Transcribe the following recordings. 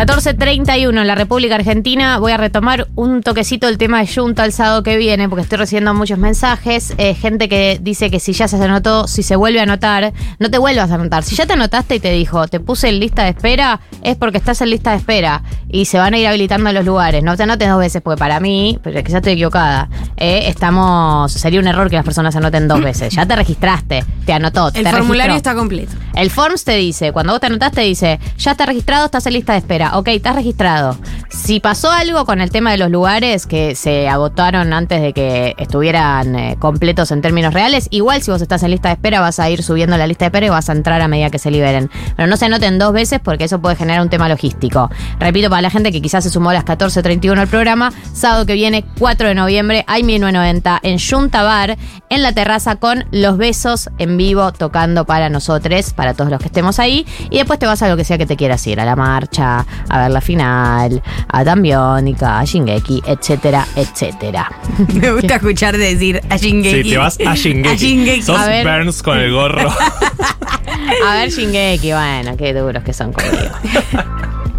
14.31 en la República Argentina. Voy a retomar un toquecito el tema de Junta el sábado que viene, porque estoy recibiendo muchos mensajes. Eh, gente que dice que si ya se anotó, si se vuelve a anotar, no te vuelvas a anotar. Si ya te anotaste y te dijo, te puse en lista de espera, es porque estás en lista de espera y se van a ir habilitando los lugares. No te anotes dos veces, porque para mí, pero es que ya estoy equivocada, eh, estamos. Sería un error que las personas se anoten dos veces. Ya te registraste, te anotó. El te formulario registró. está completo. El Forms te dice, cuando vos te anotaste, dice, ya está registrado, estás en lista de espera. Ok, estás registrado. Si pasó algo con el tema de los lugares que se agotaron antes de que estuvieran eh, completos en términos reales, igual si vos estás en lista de espera vas a ir subiendo la lista de espera y vas a entrar a medida que se liberen. Pero no se anoten dos veces porque eso puede generar un tema logístico. Repito, para la gente que quizás se sumó a las 14.31 al programa, sábado que viene, 4 de noviembre, hay 1990 en Junta Bar, en la terraza con los besos en vivo tocando para nosotros, para todos los que estemos ahí. Y después te vas a lo que sea que te quieras ir, a la marcha, a ver la final, a Tambiónica, a Shingeki, etcétera, etcétera. Me gusta escuchar decir a Shingeki. Sí, te vas a Shingeki. A Shingeki. Sos A ver. Burns con el gorro. A ver Shingeki, bueno, qué duros que son conmigo.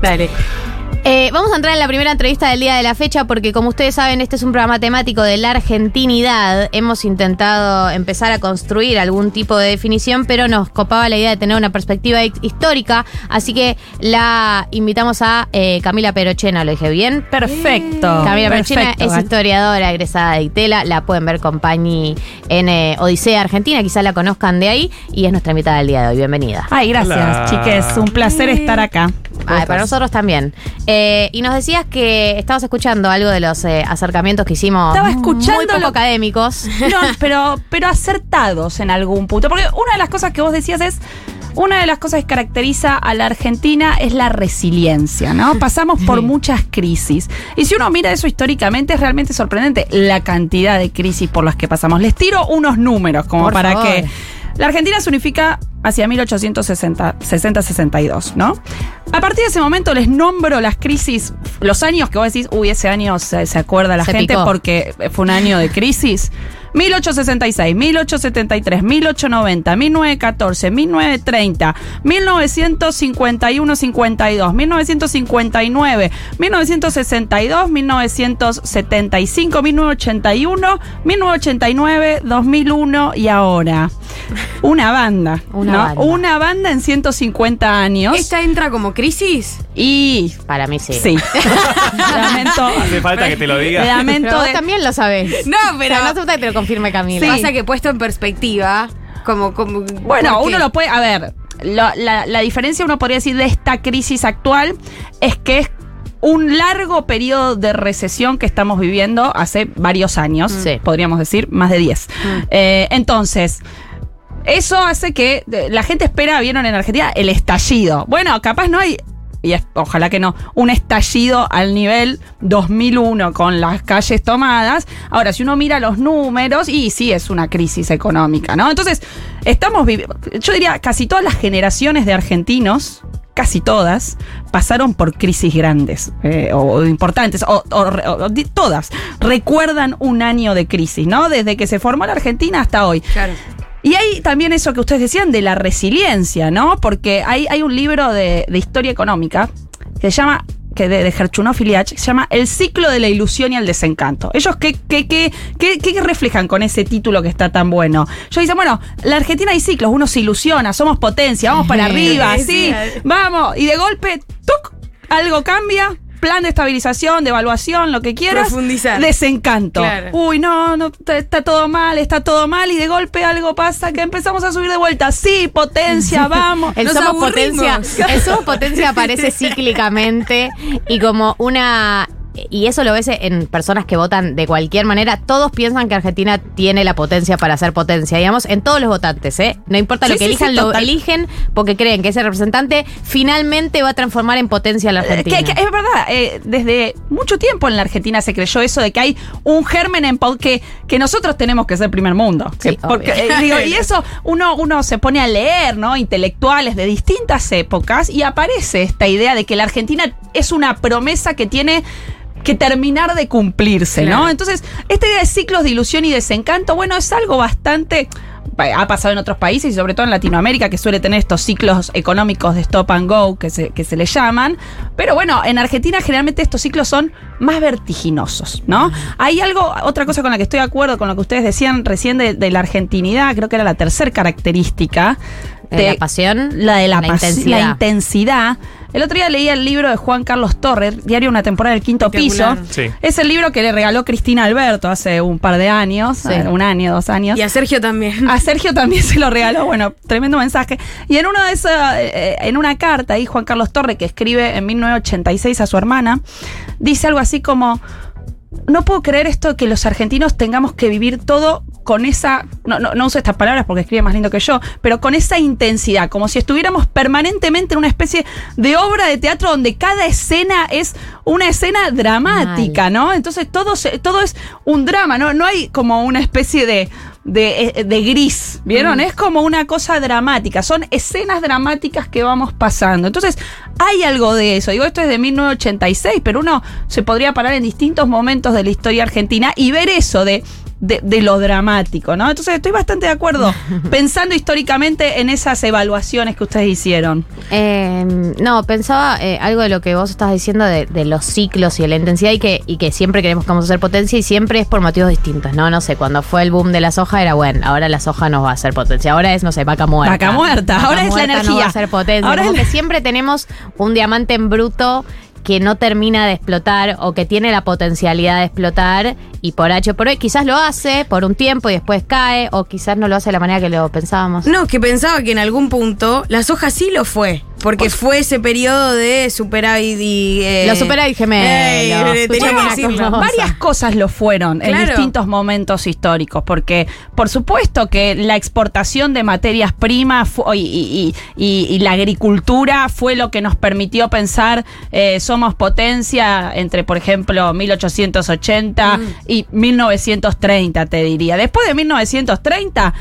Dale. Eh, vamos a entrar en la primera entrevista del día de la fecha porque como ustedes saben este es un programa temático de la argentinidad. Hemos intentado empezar a construir algún tipo de definición pero nos copaba la idea de tener una perspectiva hi- histórica. Así que la invitamos a eh, Camila Perochena, ¿lo dije bien? Perfecto. Camila Perochena perfecto, es historiadora egresada de ITELA, la pueden ver con Pañi en eh, Odisea Argentina, quizás la conozcan de ahí y es nuestra invitada del día de hoy. Bienvenida. Ay, gracias, Hola. chiques. Un placer estar acá. Ay, para nosotros también. Eh, y nos decías que estabas escuchando algo de los eh, acercamientos que hicimos. Estaba escuchando muy poco lo- académicos. No, pero, pero acertados en algún punto. Porque una de las cosas que vos decías es. Una de las cosas que caracteriza a la Argentina es la resiliencia, ¿no? Pasamos por muchas crisis. Y si uno mira eso históricamente, es realmente sorprendente la cantidad de crisis por las que pasamos. Les tiro unos números como Por para favor. que. La Argentina se unifica hacia 1860-62, ¿no? A partir de ese momento les nombro las crisis, los años que vos decís, uy, ese año se, se acuerda la Se gente picó. porque fue un año de crisis. 1866, 1873, 1890, 1914, 1930, 1951-52, 1959, 1962, 1975, 1981, 1989, 2001 y ahora. Una banda. Una ¿no? banda. Una banda en 150 años. ¿Esta entra como crisis? Y. Para mí sí. Sí. Lamento. Hace falta que te lo diga. Lamento Pero vos de- también lo sabés. No, pero- O sea, no hace falta que te lo confirme Camila. Pasa que puesto en perspectiva, como. como Bueno, uno lo puede. A ver, la, la diferencia, uno podría decir, de esta crisis actual es que es un largo periodo de recesión que estamos viviendo hace varios años. Sí. Podríamos decir más de 10. Eh, entonces. Eso hace que la gente espera, vieron en Argentina, el estallido. Bueno, capaz no hay, y es- ojalá que no, un estallido al nivel 2001 con las calles tomadas. Ahora, si uno mira los números, y sí es una crisis económica, ¿no? Entonces, estamos viviendo, yo diría, casi todas las generaciones de argentinos, casi todas, pasaron por crisis grandes eh, o, importantes, o, o- todas, recuerdan un año de crisis, ¿no? Desde que se formó la Argentina hasta hoy. Claro. Y hay también eso que ustedes decían de la resiliencia, ¿no? Porque hay, hay un libro de, de historia económica que se llama, que de, de Gerchunov se llama El ciclo de la ilusión y el desencanto. Ellos, ¿qué, qué, qué, qué, qué reflejan con ese título que está tan bueno? Ellos dicen, bueno, la Argentina hay ciclos, uno se ilusiona, somos potencia, vamos para arriba, sí. vamos, y de golpe, ¡tuc! algo cambia. Plan de estabilización, de evaluación, lo que quieras. Profundizar. Desencanto. Claro. Uy, no, no, está, todo mal, está todo mal y de golpe algo pasa que empezamos a subir de vuelta. Sí, potencia, vamos. El Nos somos aburrimos. potencia, el somos potencia aparece cíclicamente y como una y eso lo ves en personas que votan de cualquier manera, todos piensan que Argentina tiene la potencia para ser potencia, digamos, en todos los votantes, ¿eh? No importa Sí, lo que sí, elijan, sí, lo total. eligen porque creen que ese representante finalmente va a transformar en potencia a la Que- Argentina. que es verdad, eh, desde mucho tiempo en la Argentina se creyó eso de que hay un germen en que, que nosotros tenemos que ser primer mundo. Sí, Que- porque, eh, digo, y eso uno, uno se pone a leer, ¿no? Intelectuales de distintas épocas y aparece esta idea de que la Argentina es una promesa que tiene que terminar de cumplirse, ¿no? Entonces, esta idea de ciclos de ilusión y desencanto, bueno, es algo bastante pa- ha pasado en otros países y sobre todo en Latinoamérica, que suele tener estos ciclos económicos de stop and go que se, que se le llaman. Pero bueno, en Argentina generalmente estos ciclos son más vertiginosos, ¿no? Hay algo, otra cosa con la que estoy de acuerdo con lo que ustedes decían recién de, de la argentinidad, creo que era la tercera característica. Eh, la pasión, La de la, la intensidad. la intensidad. El otro día leía el libro de Juan Carlos Torres, Diario Una temporada del quinto piso. Sí. Es el libro que le regaló Cristina Alberto hace un par de años, Sí. eh, un año, dos años. Y a Sergio también. A Sergio también se lo regaló, bueno, tremendo mensaje. Y en una de esas, eh, en una carta ahí Juan Carlos Torre que escribe en 1986 a su hermana, dice algo así como no puedo creer esto que los argentinos tengamos que vivir todo con esa, no, no, no uso estas palabras porque escribe más lindo que yo, pero con esa intensidad, como si estuviéramos permanentemente en una especie de obra de teatro donde cada escena es una escena dramática, ¿no? Entonces todo, se- todo es un drama, ¿no? No hay como una especie de, de, eh, de gris, ¿vieron? Es como una cosa dramática, son escenas dramáticas que vamos pasando. Entonces hay algo de eso. Digo, esto es de 1986, pero uno se podría parar en distintos momentos de la historia argentina y ver eso de, de, de lo dramático, ¿no? Entonces estoy bastante de acuerdo pensando históricamente en esas evaluaciones que ustedes hicieron. Eh, no, pensaba eh, algo de lo que vos estás diciendo de, de los ciclos y de la intensidad y que, y que siempre queremos que vamos a hacer potencia y siempre es por motivos distintos, ¿no? No sé, cuando fue el boom de la soja era bueno, ahora la soja no va a ser potencia, ahora es, no sé, vaca muerta. Vaca muerta, ahora es la muerta No energía. va a ser potencia. Ahora Como es que siempre tenemos un diamante en bruto que no termina de explotar o que tiene la potencialidad de explotar y por H por hoy quizás lo hace por un tiempo y después cae o quizás no lo hace de la manera que lo pensábamos. No, que pensaba que en algún punto la soja sí lo fue. Porque fue ese periodo de superávit y. eh, Los superávit gemelos. eh, que cosa. Varias cosas lo fueron en distintos momentos históricos, porque por supuesto que la exportación de materias primas y, y- y- y la agricultura fue lo que nos permitió pensar eh, somos potencia entre, por ejemplo, 1880 y 1930, te diría. Después de 1930...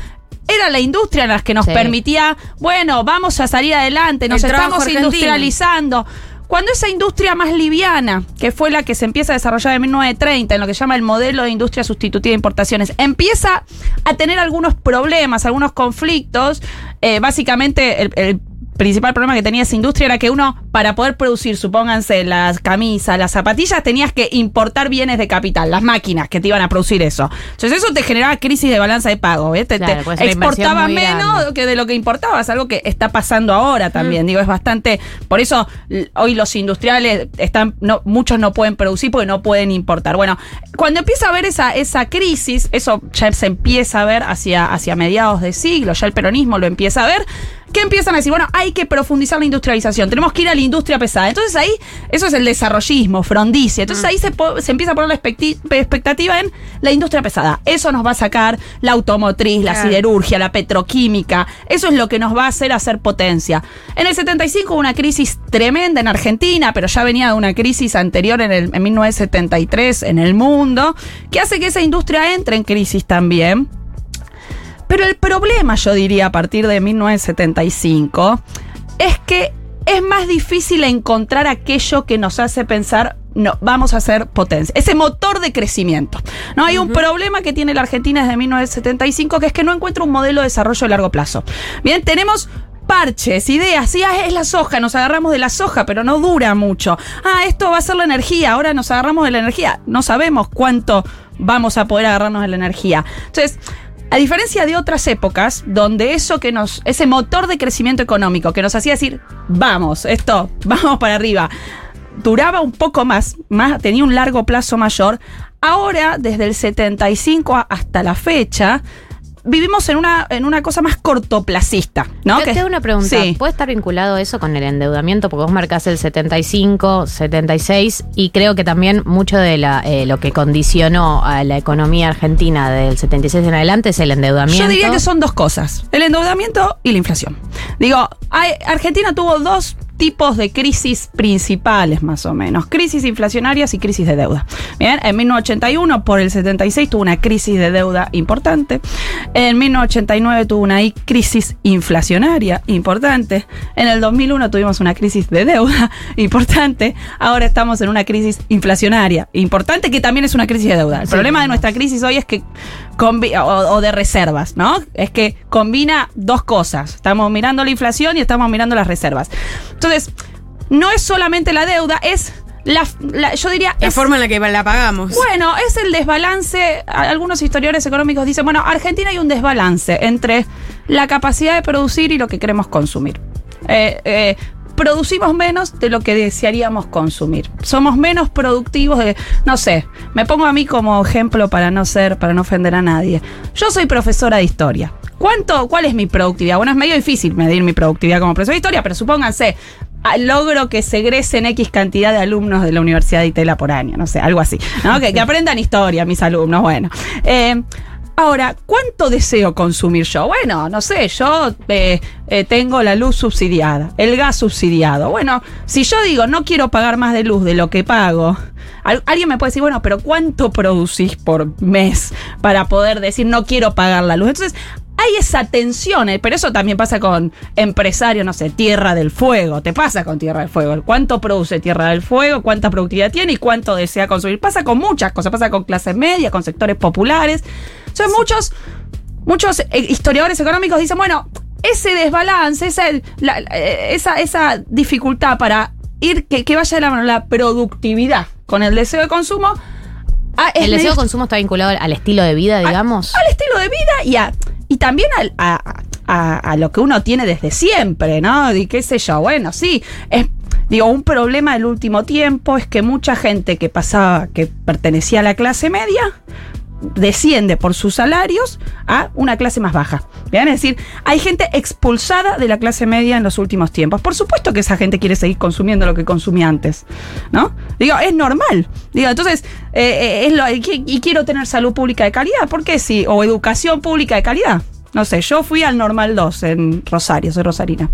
Era la industria la que nos Sí. permitía, bueno, vamos a salir adelante, nos El estamos argentino. industrializando. Cuando esa industria más liviana, que fue la que se empieza a desarrollar en 1930, en lo que se llama el modelo de industria sustitutiva de importaciones, empieza a tener algunos problemas, algunos conflictos. eh, básicamente, el, el principal problema que tenía esa industria era que uno, para poder producir, supónganse, las camisas, las zapatillas, tenías que importar bienes de capital, las máquinas que te iban a producir eso. Entonces, eso te generaba crisis de balanza de pago. ¿ves? Te, pues una inversión exportaba muy menos grande. que de lo que importabas, algo que está pasando ahora también. Digo, es bastante. Por eso hoy los industriales están, no, muchos no pueden producir porque no pueden importar. Bueno, cuando empieza a haber esa, esa crisis, eso ya se empieza a ver hacia, hacia mediados de siglo, ya el peronismo lo empieza a ver. Que empiezan a decir, bueno, hay que profundizar la industrialización, tenemos que ir a la industria pesada. Entonces ahí, eso es el desarrollismo, frondicia. Entonces ahí se, se empieza a poner la expectativa en la industria pesada. Eso nos va a sacar la automotriz, la siderurgia, la petroquímica. Eso es lo que nos va a hacer hacer potencia. En el 75 hubo una crisis tremenda en Argentina, pero ya venía de una crisis anterior en, el, en 1973 en el mundo, que hace que esa industria entre en crisis también. Pero el problema, yo diría, a partir de 1975, es que es más difícil encontrar aquello que nos hace pensar, no, vamos a hacer potencia. Ese motor de crecimiento. ¿no? Hay un problema que tiene la Argentina desde 1975, que es que no encuentra un modelo de desarrollo de largo plazo. Bien, tenemos parches, ideas, sí, ah, es la soja, nos agarramos de la soja, pero no dura mucho. Ah, esto va a ser la energía, ahora nos agarramos de la energía. No sabemos cuánto vamos a poder agarrarnos de la energía. Entonces, a diferencia de otras épocas, donde eso que nos, ese motor de crecimiento económico que nos hacía decir, vamos, esto, vamos para arriba, duraba un poco más, más tenía un largo plazo mayor. Ahora, desde el 75 a- hasta la fecha, vivimos en una, en una cosa más cortoplacista, ¿no? Yo Que- te hago una pregunta. Sí. ¿Puede estar vinculado eso con el endeudamiento? Porque vos marcás el 75, 76 y creo que también mucho de la, eh, lo que condicionó a la economía argentina del 76 en adelante es el endeudamiento. Yo diría que son dos cosas, el endeudamiento y la inflación. Digo, hay- Argentina tuvo dos tipos de crisis principales, más o menos. Crisis inflacionarias y crisis de deuda. Bien, en 1981 por el 76 tuvo una crisis de deuda importante. En 1989 tuvo una crisis inflacionaria importante. En el 2001 tuvimos una crisis de deuda importante. Ahora estamos en una crisis inflacionaria importante que también es una crisis de deuda. El Sí, problema de nuestra crisis hoy es que o, o de reservas, ¿no? Es que combina dos cosas. Estamos mirando la inflación y estamos mirando las reservas. Entonces, no es solamente la deuda, es la, la- yo diría La es- forma en la que la pagamos. bueno, es el desbalance. Algunos historiadores económicos dicen, bueno, Argentina hay un desbalance entre la capacidad de producir y lo que queremos consumir. Eh, eh, producimos menos de lo que desearíamos consumir. Somos menos productivos de, no sé, me pongo a mí como ejemplo para no ser, para no ofender a nadie. Yo soy profesora de historia. ¿Cuánto, cuál es mi productividad? Bueno, es medio difícil medir mi productividad como profesora de historia, pero supónganse, ah, logro que se egresen X cantidad de alumnos de la Universidad de Itela por año, no sé, algo así. Que, que aprendan historia mis alumnos, bueno. Eh, Ahora, ¿cuánto deseo consumir yo? Bueno, no sé, yo eh, eh, tengo la luz subsidiada, el gas subsidiado. Bueno, si yo digo no quiero pagar más de luz de lo que pago, al- alguien me puede decir, bueno, pero ¿cuánto producís por mes para poder decir no quiero pagar la luz? Entonces, hay esa tensión, eh, pero eso también pasa con empresarios, no sé, Tierra del Fuego, te pasa con Tierra del Fuego, cuánto produce Tierra del Fuego, cuánta productividad tiene y cuánto desea consumir. Pasa con muchas cosas, pasa con clase media, con sectores populares. Son muchos, muchos eh, historiadores económicos dicen, bueno, ese desbalance, esa, la- eh, esa, esa dificultad para ir, que, que vaya de la mano la productividad con el deseo de consumo. ah, El deseo de consumo está vinculado al estilo de vida, digamos. al estilo de vida y a y también a, a- a lo que uno tiene desde siempre, ¿no? Y qué sé yo, bueno, sí, es digo, un problema del último tiempo es que mucha gente que pasaba que pertenecía a la clase media desciende por sus salarios a una clase más baja. ¿Bien? Es decir, hay gente expulsada de la clase media en los últimos tiempos. Por supuesto que esa gente quiere seguir consumiendo lo que consumía antes, ¿no? Digo, es normal. Digo, entonces, eh, eh, es lo, y quiero tener salud pública de calidad, ¿por qué sí? O educación pública de calidad. No sé, yo fui al Normal 2 en Rosario, soy rosarina.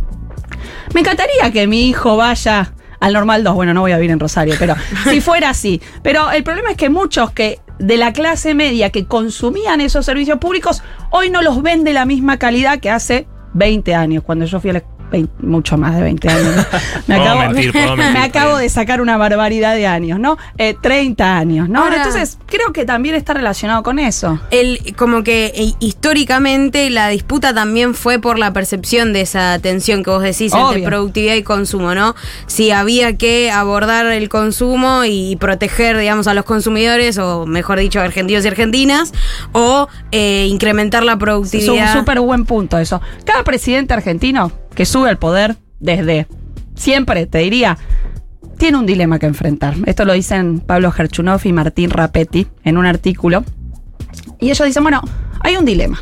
Me encantaría que mi hijo vaya al normal 2. Bueno, no voy a vivir en Rosario, pero si fuera así. Pero el problema es que muchos que de la clase media que consumían esos servicios públicos hoy no los ven de la misma calidad que hace 20 años, cuando yo fui a la 20 mucho más de 20 años. ¿no? Me, acabo, mentir, puedo mentir, me está acabo bien. de sacar una barbaridad de años, ¿no? Eh, 30 años, ¿no? Ahora- Entonces, creo que también está relacionado con eso. El, como que eh, históricamente la disputa también fue por la percepción de esa tensión que vos decís entre Obvio. productividad y consumo, ¿no? Si había que abordar el consumo y proteger, digamos, a los consumidores, o mejor dicho, argentinos y argentinas, o eh, incrementar la Es un productividad. súper buen punto eso. Cada presidente argentino que sube al poder desde siempre, te diría, tiene un dilema que enfrentar. Esto lo dicen Pablo Gerchunov y Martín Rapetti en un artículo. Y ellos dicen, bueno, hay un dilema.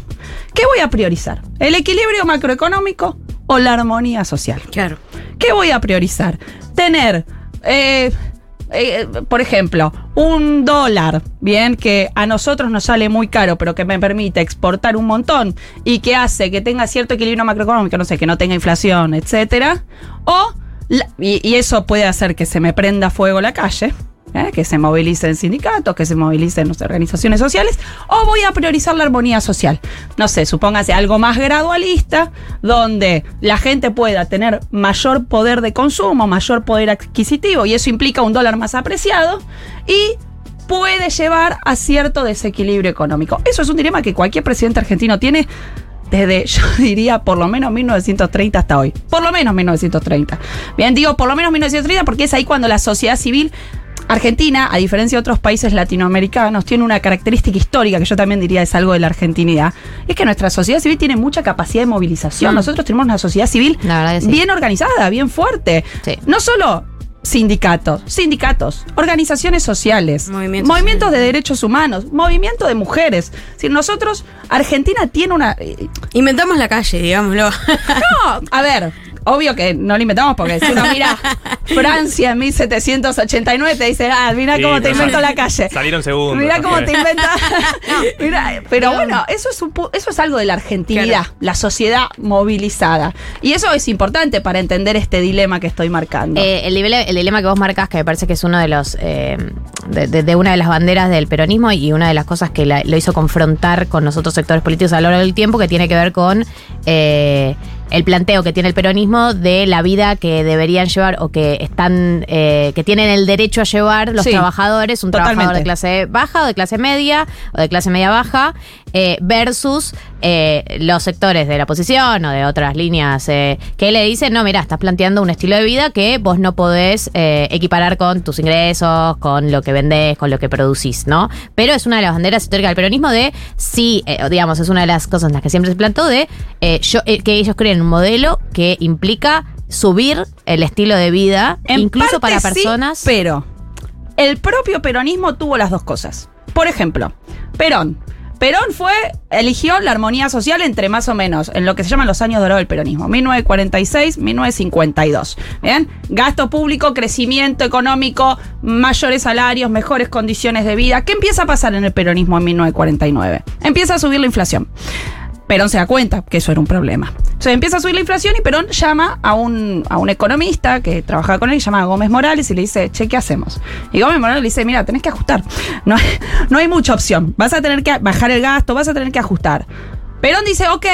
¿Qué voy a priorizar? ¿El equilibrio macroeconómico o la armonía social? Claro. ¿Qué voy a priorizar? Tener, eh, eh, por ejemplo, un dólar, bien, que a nosotros nos sale muy caro, pero que me permite exportar un montón y que hace que tenga cierto equilibrio macroeconómico, no sé, que no tenga inflación, etcétera. O, la- y eso puede hacer que se me prenda fuego la calle. ¿Eh? que se movilicen sindicatos, que se movilicen no sé, organizaciones sociales, o voy a priorizar la armonía social. No sé, supóngase algo más gradualista, donde la gente pueda tener mayor poder de consumo, mayor poder adquisitivo, y eso implica un dólar más apreciado, y puede llevar a cierto desequilibrio económico. Eso es un dilema que cualquier presidente argentino tiene desde, yo diría, por lo menos 1930 hasta hoy. Por lo menos 1930. Bien, digo por lo menos 1930 porque es ahí cuando la sociedad civil Argentina, a diferencia de otros países latinoamericanos, tiene una característica histórica que yo también diría es algo de la argentinidad. Y es que nuestra sociedad civil tiene mucha capacidad de movilización. Mm. Nosotros tenemos una sociedad civil La verdad que sí. bien organizada, bien fuerte. Sí. No solo sindicatos, sindicatos, organizaciones sociales, Movimientos movimientos de derechos humanos, movimiento de mujeres. Si nosotros, Argentina tiene una... eh, Inventamos la calle, digámoslo. No, a ver, obvio que no lo inventamos porque si uno mira Francia en 1789 te dice, ah, mira Sí, cómo te pero invento la calle. Salieron segundos. Mira cómo te inventa. Mira, pero bueno, eso es, un pu- eso es algo de la argentinidad, Claro. la sociedad movilizada. Y eso es importante para entender este dilema que estoy marcando. Eh, el, dilema, el dilema que vos marcas, que me parece que es uno de los eh, de, de- de una de las banderas del peronismo y una de las cosas que la- lo hizo confrontar con los otros sectores políticos a lo largo del tiempo, que tiene que ver con eh, el planteo que tiene el peronismo de la vida que deberían llevar o que están eh, que tienen el derecho a llevar los Sí, trabajadores, un trabajador de clase baja o de clase media o de clase media baja eh, versus eh, los sectores de la oposición o de otras líneas eh, que le dicen, no, mira, estás planteando un estilo de vida que vos no podés equiparar con tus ingresos, con lo que vendés, con lo que producís, ¿no? Pero es una de las banderas históricas del peronismo de, sí, digamos, es una de las cosas en las que siempre se plantó de yo, que ellos creen un modelo que implica subir el estilo de vida, En incluso parte para sí, personas... pero el propio peronismo tuvo las dos cosas. Por ejemplo, Perón. Perón fue, eligió la armonía social entre más o menos, en lo que se llaman los años dorados del peronismo, 1946, 1952. ¿Bien? Gasto público, crecimiento económico, mayores salarios, mejores condiciones de vida. ¿Qué empieza a pasar en el peronismo en 1949? Empieza a subir la inflación. Perón se da cuenta que eso era un problema. Entonces empieza a subir la inflación y Perón llama a un, a un economista que trabajaba con él, llama Gómez Morales, y le dice, che, ¿qué hacemos? Y Gómez Morales le dice, mira, tenés que ajustar. No hay, no hay mucha opción. Vas a tener que bajar el gasto, vas a tener que ajustar. Perón dice, ok,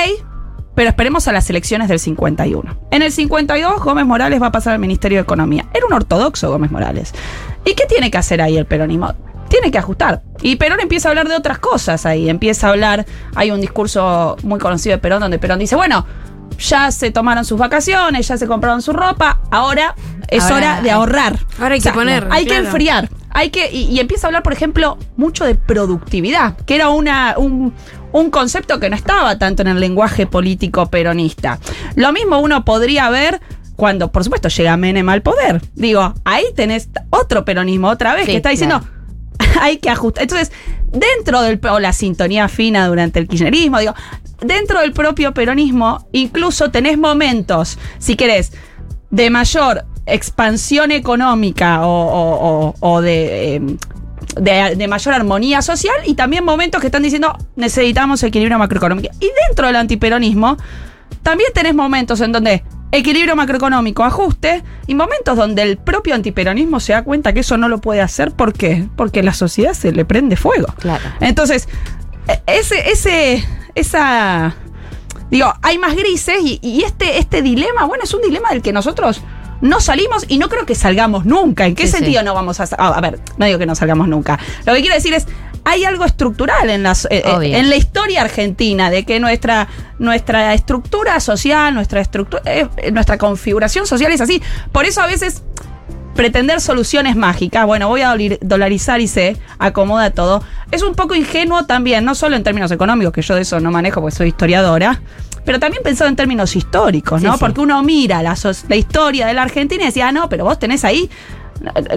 pero esperemos a las elecciones del 51. En el 52, Gómez Morales va a pasar al Ministerio de Economía. Era un ortodoxo Gómez Morales. ¿Y qué tiene que hacer ahí el peronismo? Tiene que ajustar. Y Perón empieza a hablar de otras cosas ahí. Empieza a hablar, hay un discurso muy conocido de Perón donde Perón dice, bueno, ya se tomaron sus vacaciones, ya se compraron su ropa, ahora es Ahora hora de ahorrar. Ahora hay que poner, Hay que enfriar. Hay que, y, y empieza a hablar, por ejemplo, mucho de productividad, que era una, un, un concepto que no estaba tanto en el lenguaje político peronista. Lo mismo uno podría ver cuando, por supuesto, llega Menem al poder. Digo, ahí tenés otro peronismo otra vez Sí, que está diciendo, claro. hay que ajustar. Entonces, dentro del o la sintonía fina durante el kirchnerismo, digo, dentro del propio peronismo, incluso tenés momentos, si querés, de mayor expansión económica o, de, eh, de, de mayor armonía social y también momentos que están diciendo necesitamos equilibrio macroeconómico. Y dentro del antiperonismo, también tenés momentos en donde equilibrio macroeconómico, ajuste, y momentos donde el propio antiperonismo se da cuenta que eso no lo puede hacer. ¿Por qué? Porque la sociedad se le prende fuego. Claro. Entonces, e- ese, ese, esa. Digo, hay más grises y, y este, este dilema, bueno, es un dilema del que nosotros no salimos y no creo que salgamos nunca. ¿En qué Sí, sentido sí. no vamos a A ver, no digo que no salgamos nunca. Lo que quiero decir es, hay algo estructural en, las, eh, eh, en la historia argentina de que nuestra, nuestra estructura social, nuestra, estructura, eh, nuestra configuración social es así. Por eso a veces pretender soluciones mágicas, bueno, voy a dolarizar y se acomoda todo, es un poco ingenuo también, no solo en términos económicos, que yo de eso no manejo porque soy historiadora, pero también pensado en términos históricos, ¿no? sí. Porque uno mira la, la historia de la Argentina y decía, ah, no, pero vos tenés ahí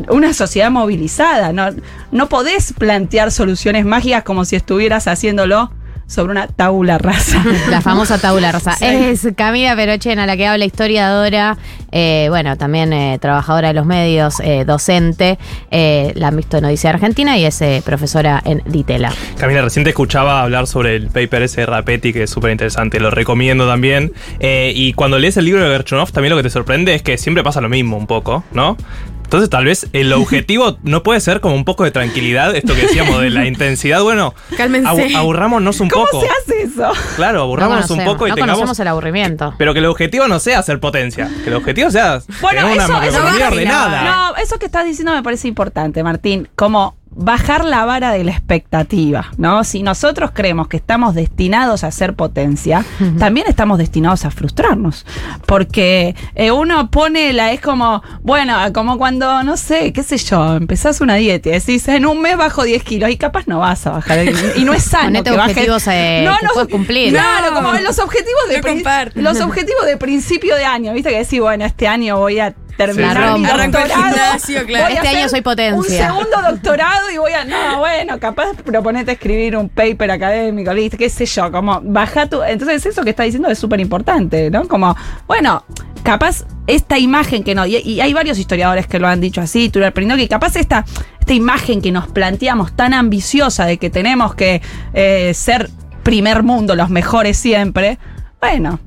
una sociedad movilizada, no, no podés plantear soluciones mágicas como si estuvieras haciéndolo sobre una tabula rasa. La famosa tabula rosa. Sí. Es Camila Perochena la que habla, historiadora, eh, bueno, también eh, trabajadora de los medios, eh, docente, eh, la han visto en Odisea Argentina y es eh, profesora en Ditela. Camila, recién te escuchaba hablar sobre el paper ese de Rapetti, que es súper interesante, lo recomiendo también. Eh, y cuando lees el libro de Gerchunov, también lo que te sorprende es que siempre pasa lo mismo un poco, ¿no? Entonces tal vez el objetivo no puede ser como un poco de tranquilidad, esto que decíamos de la intensidad, bueno, Cálmense. abu- aburrámonos un ¿Cómo poco. se hace eso? Claro, No aburrámonos un poco y no tengamos... conocemos el aburrimiento. Pero que el objetivo no sea hacer potencia, que el objetivo sea Bueno, tener una eso, ordenada. No, eso que estás diciendo me parece importante, Martín. Como bajar la vara de la expectativa, ¿no? Si nosotros creemos que estamos destinados a ser potencia, también estamos destinados a frustrarnos. Porque eh, uno pone la, es como, bueno, como cuando, no sé, qué sé yo, empezás una dieta y decís, en un mes bajo 10 kilos y capaz no vas a bajar. Y, y no es sano. Ponete que bajes- objetivos, eh, que puedas cumplir. Claro, No. como los objetivos de No los objetivos de principio de año, viste que decís, bueno, este año voy a terminar mi doctorado, gimnasio, claro. voy a Este año soy potencia. Un segundo doctorado y voy a. No, bueno, capaz proponete escribir un paper académico, ¿viste? qué sé yo, como baja tu. Entonces, eso que está diciendo es súper importante, ¿no? Como, bueno, capaz esta imagen que no. Y, hay varios historiadores que lo han dicho así, Prindock, que capaz esta, esta imagen que nos planteamos tan ambiciosa de que tenemos que eh, ser primer mundo, los mejores siempre. Bueno.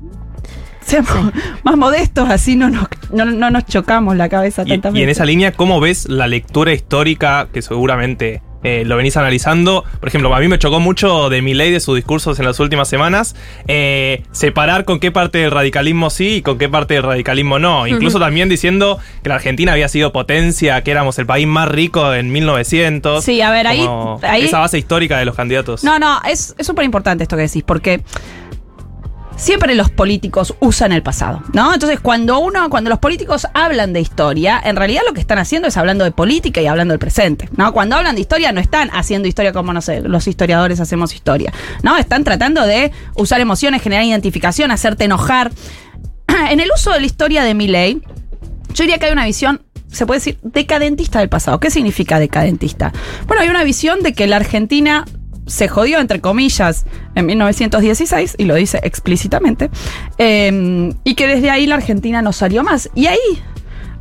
Seamos más modestos, así no nos, no, no nos chocamos la cabeza Y, y en esa línea, ¿cómo ves la lectura histórica que seguramente eh, lo venís analizando? Por ejemplo, a mí me chocó mucho de Milei, de sus discursos en las últimas semanas, eh, separar con qué parte del radicalismo sí y con qué parte del radicalismo no. Incluso también diciendo que la Argentina había sido potencia, que éramos el país más rico en 1900. Sí, a ver, ahí- ahí- Esa base histórica de los candidatos. No, no, es es súper importante esto que decís, porque siempre los políticos usan el pasado, ¿no? Entonces, cuando uno, cuando los políticos hablan de historia, en realidad lo que están haciendo es hablando de política y hablando del presente, ¿no? Cuando hablan de historia no están haciendo historia como, no sé, los historiadores hacemos historia, ¿no? Están tratando de usar emociones, generar identificación, hacerte enojar. En el uso de la historia de Milley, yo diría que hay una visión, se puede decir, decadentista del pasado. ¿Qué significa decadentista? Bueno, hay una visión de que la Argentina se jodió, entre comillas, en 1916, y lo dice explícitamente, eh, y que desde ahí la Argentina no salió más. Y ahí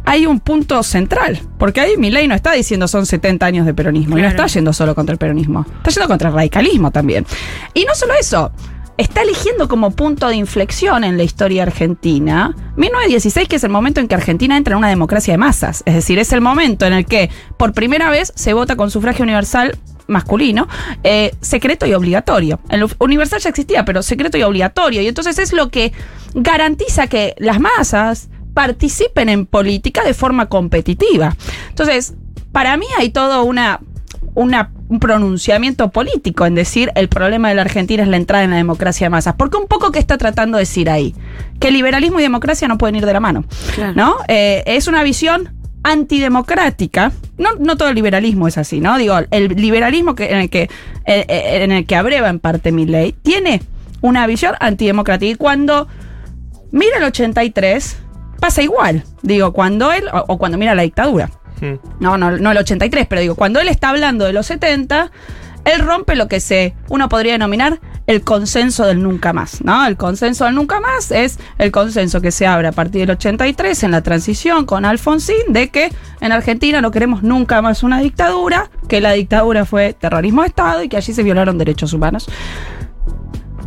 hay un punto central, porque ahí Milei no está diciendo son 70 años de peronismo, y no está yendo solo contra el peronismo, está yendo contra el radicalismo también. Y no solo eso, está eligiendo como punto de inflexión en la historia argentina 1916, que es el momento en que Argentina entra en una democracia de masas. Es decir, es el momento en el que por primera vez se vota con sufragio universal masculino, eh, secreto y obligatorio. El u- universal ya existía, pero secreto y obligatorio. Y entonces es lo que garantiza que las masas participen en política de forma competitiva. Entonces, para mí hay todo una, una- un pronunciamiento político en decir el problema de la Argentina es la entrada en la democracia de masas. Porque un poco que está tratando de decir ahí, que liberalismo y democracia no pueden ir de la mano. Claro. ¿No? Eh, es una visión antidemocrática. No, no todo el liberalismo es así, ¿no? Digo, el liberalismo que, en el que eh, eh, en el que abreva en parte mi ley tiene una visión antidemocrática. Y cuando mira el 83, pasa igual. Digo, cuando él, o, o cuando mira la dictadura. Mm. No, no, no el 83, pero digo, cuando él está hablando de los 70, él rompe lo que se, uno podría denominar el consenso del nunca más, ¿no? El consenso del nunca más es el consenso que se abre a partir del 83 en la transición con Alfonsín de que en Argentina no queremos nunca más una dictadura, que la dictadura fue terrorismo de Estado y que allí se violaron derechos humanos.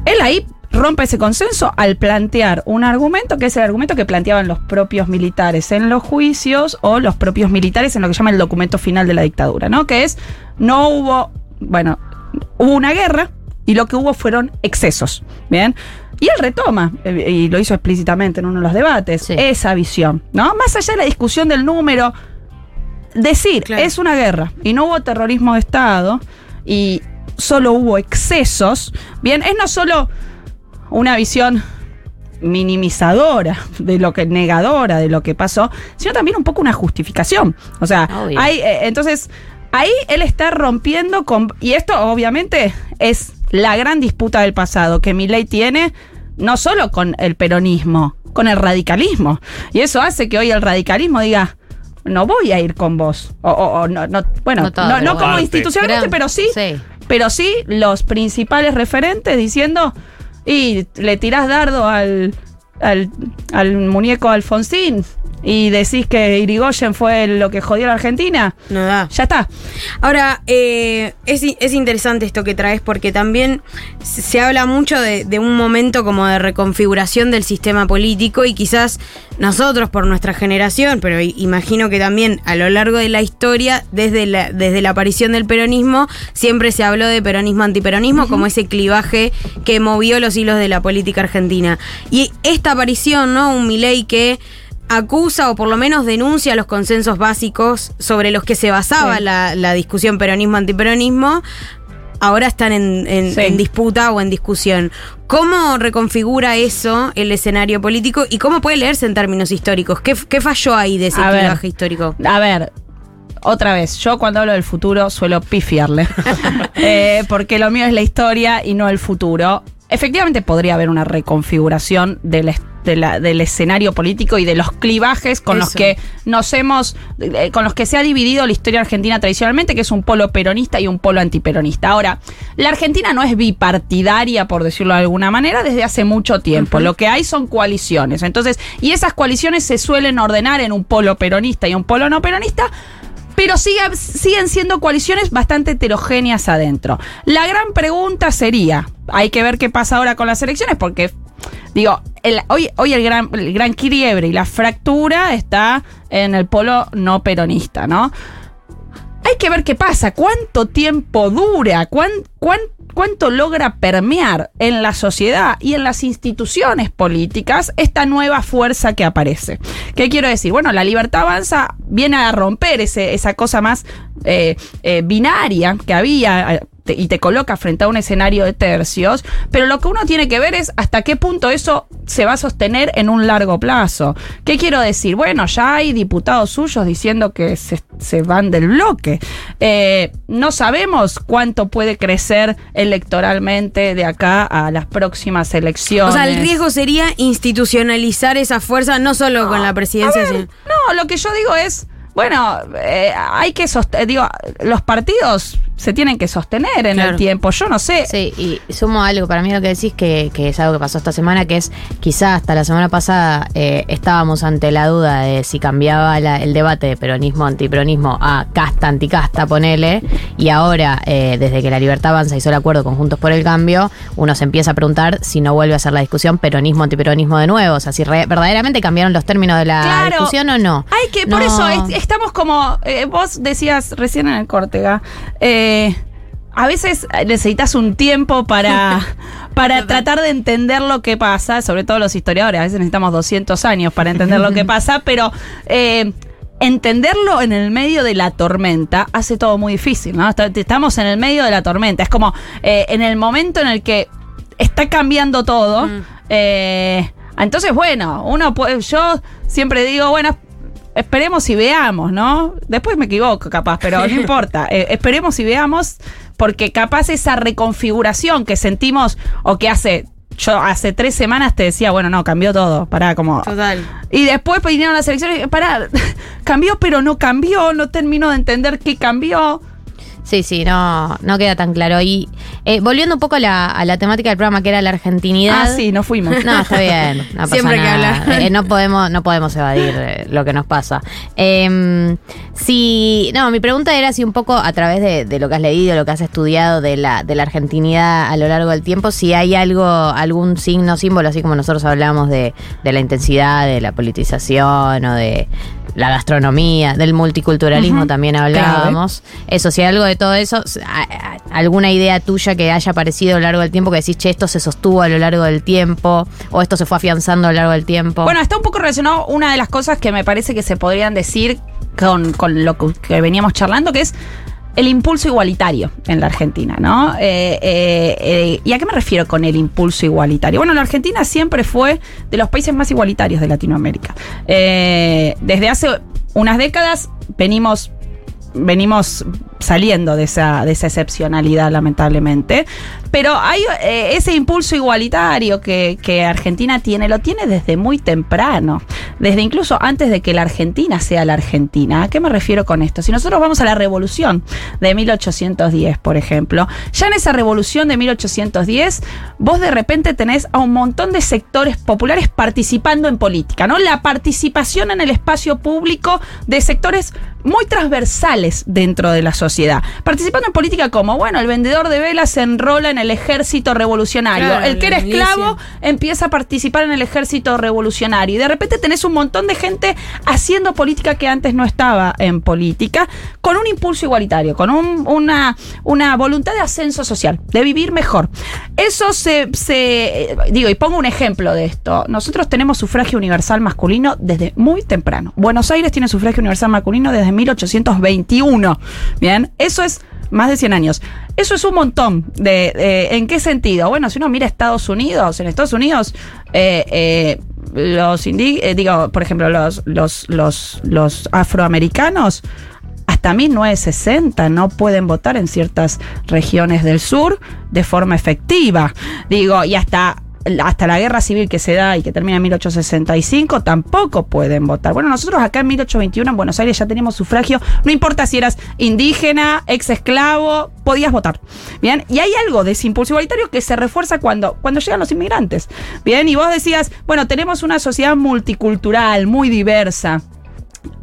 Él ahí rompe ese consenso al plantear un argumento que es el argumento que planteaban los propios militares en los juicios o los propios militares en lo que llama el documento final de la dictadura, ¿no? Que es, no hubo, bueno, hubo una guerra y lo que hubo fueron excesos, ¿bien? Y él retoma, eh, y lo hizo explícitamente en uno de los debates, Sí. esa visión, ¿no? Más allá de la discusión del número, decir, Claro. es una guerra y no hubo terrorismo de Estado y solo hubo excesos, bien, es no solo una visión minimizadora de lo que negadora de lo que pasó, sino también un poco una justificación. O sea, Obvio. hay eh, entonces ahí él está rompiendo con y esto obviamente es la gran disputa del pasado que Milei tiene no solo con el peronismo, con el radicalismo. Y eso hace que hoy el radicalismo diga no voy a ir con vos. O, o- o no, no- bueno, No todo, como institucionalmente, Gran- pero sí, sí. pero sí los principales referentes diciendo y le tirás dardo al, al, al muñeco Alfonsín y decís que Irigoyen fue lo que jodió a la Argentina, No da. ya está. Ahora, eh, es, es interesante esto que traes porque también se se habla mucho de, de un momento como de reconfiguración del sistema político y quizás nosotros por nuestra generación, pero imagino que también a lo largo de la historia, desde la, desde la aparición del peronismo, siempre se habló de peronismo-antiperonismo como ese clivaje que movió los hilos de la política argentina. Y esta aparición, ¿no? Un Milei que acusa o por lo menos denuncia los consensos básicos sobre los que se basaba Sí. la, la discusión peronismo-antiperonismo, ahora están en, en- Sí. en disputa o en discusión. ¿Cómo reconfigura eso el escenario político y cómo puede leerse en términos históricos? ¿Qué, qué falló ahí de ese clivaje histórico? A ver, otra vez, yo cuando hablo del futuro suelo pifiarle, Eh, porque lo mío es la historia y no el futuro. Efectivamente podría haber una reconfiguración del, est- de la- del escenario político y de los clivajes con los que nos hemos, eh, con los que se ha dividido la historia argentina tradicionalmente, que es un polo peronista y un polo antiperonista. Ahora, la Argentina no es bipartidaria, por decirlo de alguna manera, desde hace mucho tiempo. Lo que hay son coaliciones. Entonces, y esas coaliciones se suelen ordenar en un polo peronista y un polo no peronista. Pero siguen siendo coaliciones bastante heterogéneas adentro. La gran pregunta sería, hay que ver qué pasa ahora con las elecciones, porque Digo, hoy, hoy el, gran, el gran quiebre y la fractura está en el polo no peronista, ¿no? Hay que ver qué pasa, cuánto tiempo dura, cuán, cuán- cuánto logra permear en la sociedad y en las instituciones políticas esta nueva fuerza que aparece. ¿Qué quiero decir? Bueno, la libertad avanza viene a romper ese- esa cosa más eh, eh, binaria que había eh, y te coloca frente a un escenario de tercios, pero lo que uno tiene que ver es hasta qué punto eso se va a sostener en un largo plazo. ¿Qué quiero decir? Bueno, ya hay diputados suyos diciendo que se, se van del bloque. No sabemos cuánto puede crecer electoralmente de acá a las próximas elecciones. O sea, el riesgo sería institucionalizar esa fuerza, no solo con la presidencia, A ver, sino- no, lo que yo digo es, bueno, eh, hay que sostener, digo, los partidos se tienen que sostener en Claro. el tiempo. Yo no sé. Sí, y sumo algo, para mí lo que decís que, que es algo que pasó esta semana, que es quizá hasta la semana pasada eh, estábamos ante la duda de si cambiaba la- el debate de peronismo, antiperonismo a casta, anticasta, ponele, y ahora, eh, desde que la libertad avanza hizo el acuerdo con Juntos por el Cambio, uno se empieza a preguntar si no vuelve a ser la discusión peronismo, antiperonismo de nuevo, o sea, si re- verdaderamente cambiaron los términos de la Claro. discusión o no. Hay que, por eso es- estamos como, eh, vos decías recién en el Córtega, eh, a veces necesitas un tiempo para, para tratar de entender lo que pasa, sobre todo los historiadores, a veces necesitamos 200 años para entender lo que pasa, pero... eh, Entenderlo en el medio de la tormenta hace todo muy difícil, ¿no? Estamos en el medio de la tormenta. Es como eh, en el momento en el que está cambiando todo. eh, entonces, bueno, uno puede, yo siempre digo, bueno, esperemos y veamos, ¿no? Después me equivoco, capaz, pero no importa. Eh, esperemos y veamos, porque capaz esa reconfiguración que sentimos o que hace. Yo hace tres semanas te decía, bueno, no, cambió todo. Pará, como. Total. Y después vinieron las elecciones. Pará, cambió, pero no cambió. No termino de entender qué cambió. Sí, sí, no, no queda tan claro. Y eh, volviendo un poco a la, a la temática del programa, que era la argentinidad. Ah, sí, nos fuimos. No, está bien. No pasa Siempre que nada. hablar. Eh, no podemos, no podemos evadir eh, lo que nos pasa. Eh, si, no, mi pregunta era si un poco a través de, de lo que has leído, lo que has estudiado de la, de la argentinidad a lo largo del tiempo, si hay algo, algún signo, símbolo, así como nosotros hablamos de, de la intensidad, de la politización o de la gastronomía, del multiculturalismo también hablábamos. Eso, si hay algo de todo eso, alguna idea tuya que haya aparecido a lo largo del tiempo, que decís, che, esto se sostuvo a lo largo del tiempo, o esto se fue afianzando a lo largo del tiempo. Bueno, está un poco relacionado una de las cosas que me parece que se podrían decir con, con lo que veníamos charlando, que es el impulso igualitario en la Argentina, ¿no? Eh, eh, eh, ¿Y a qué me refiero con el impulso igualitario? Bueno, la Argentina siempre fue de los países más igualitarios de Latinoamérica. Desde hace unas décadas venimos venimos saliendo de esa, de esa excepcionalidad, lamentablemente. Pero hay eh, ese impulso igualitario que, que Argentina tiene, lo tiene desde muy temprano, desde incluso antes de que la Argentina sea la Argentina. ¿A qué me refiero con esto? Si nosotros vamos a la revolución de 1810, por ejemplo, ya en esa revolución de 1810, vos de repente tenés a un montón de sectores populares participando en política, ¿no? La participación en el espacio público de sectores muy transversales dentro de la sociedad. Participando en política como, bueno, el vendedor de velas se enrola en el ejército revolucionario. Claro, el que era esclavo empieza a participar en el ejército revolucionario. Y de repente tenés un montón de gente haciendo política que antes no estaba en política, con un impulso igualitario, con un- una, una voluntad de ascenso social, de vivir mejor. Eso se, se- eh, Digo, y pongo un ejemplo de esto. Nosotros tenemos sufragio universal masculino desde muy temprano. Buenos Aires tiene sufragio universal masculino desde 1821. Bien, eso es más de 100 años. Eso es un montón. De, ¿En qué sentido? Bueno, si uno mira Estados Unidos, en Estados Unidos, eh, eh, los indi- eh, digo, por ejemplo, los, los, los, los afroamericanos hasta 1960 no pueden votar en ciertas regiones del sur de forma efectiva. Digo, y hasta hasta la guerra civil que se da y que termina en 1865 tampoco pueden votar. Bueno, nosotros acá en 1821 en Buenos Aires ya teníamos sufragio, no importa si eras indígena, ex esclavo, podías votar. Bien, y hay algo de ese impulso igualitario que se refuerza cuando, cuando llegan los inmigrantes. Bien, y vos decías, bueno, tenemos una sociedad multicultural, muy diversa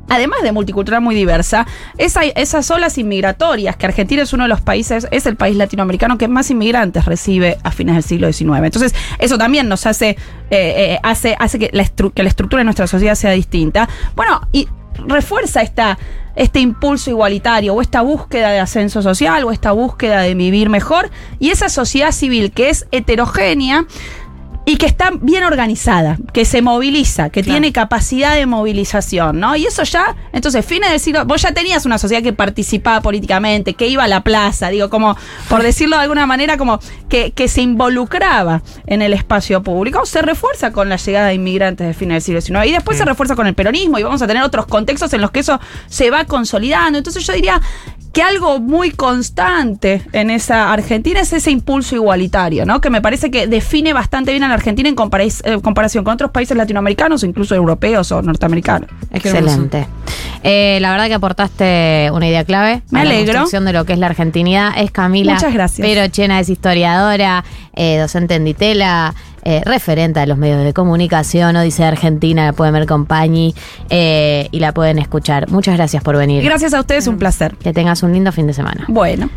además de multicultural muy diversa, esa- esas olas inmigratorias, que Argentina es uno de los países, es el país latinoamericano que más inmigrantes recibe a fines del siglo XIX. Entonces, eso también nos hace, eh, eh, hace, hace que, la que la estructura de nuestra sociedad sea distinta. Bueno, y refuerza esta, este impulso igualitario o esta búsqueda de ascenso social o esta búsqueda de vivir mejor y esa sociedad civil que es heterogénea y que está bien organizada, que se moviliza, que tiene capacidad de movilización, ¿no? Y eso ya, entonces, fines del siglo, vos ya tenías una sociedad que participaba políticamente, que iba a la plaza, digo, como, por decirlo de alguna manera, como que, que se involucraba en el espacio público, se refuerza con la llegada de inmigrantes de fines del siglo XIX y después se refuerza con el peronismo y vamos a tener otros contextos en los que eso se va consolidando. Entonces yo diría que algo muy constante en esa Argentina es ese impulso igualitario, ¿no? Que me parece que define bastante bien a la Argentina en eh, comparación con otros países latinoamericanos o incluso europeos o norteamericanos. Excelente. Eh, la verdad que aportaste una idea clave. Me a la alegro. construcción de lo que es la argentinidad. Es Camila. Muchas gracias. Pero Chena es historiadora, eh, docente en Ditela, eh, referente de los medios de comunicación. Dice Argentina, la pueden ver con Pañi eh, y la pueden escuchar. Muchas gracias por venir. Gracias a ustedes, un placer. Que tengas un lindo fin de semana. Bueno.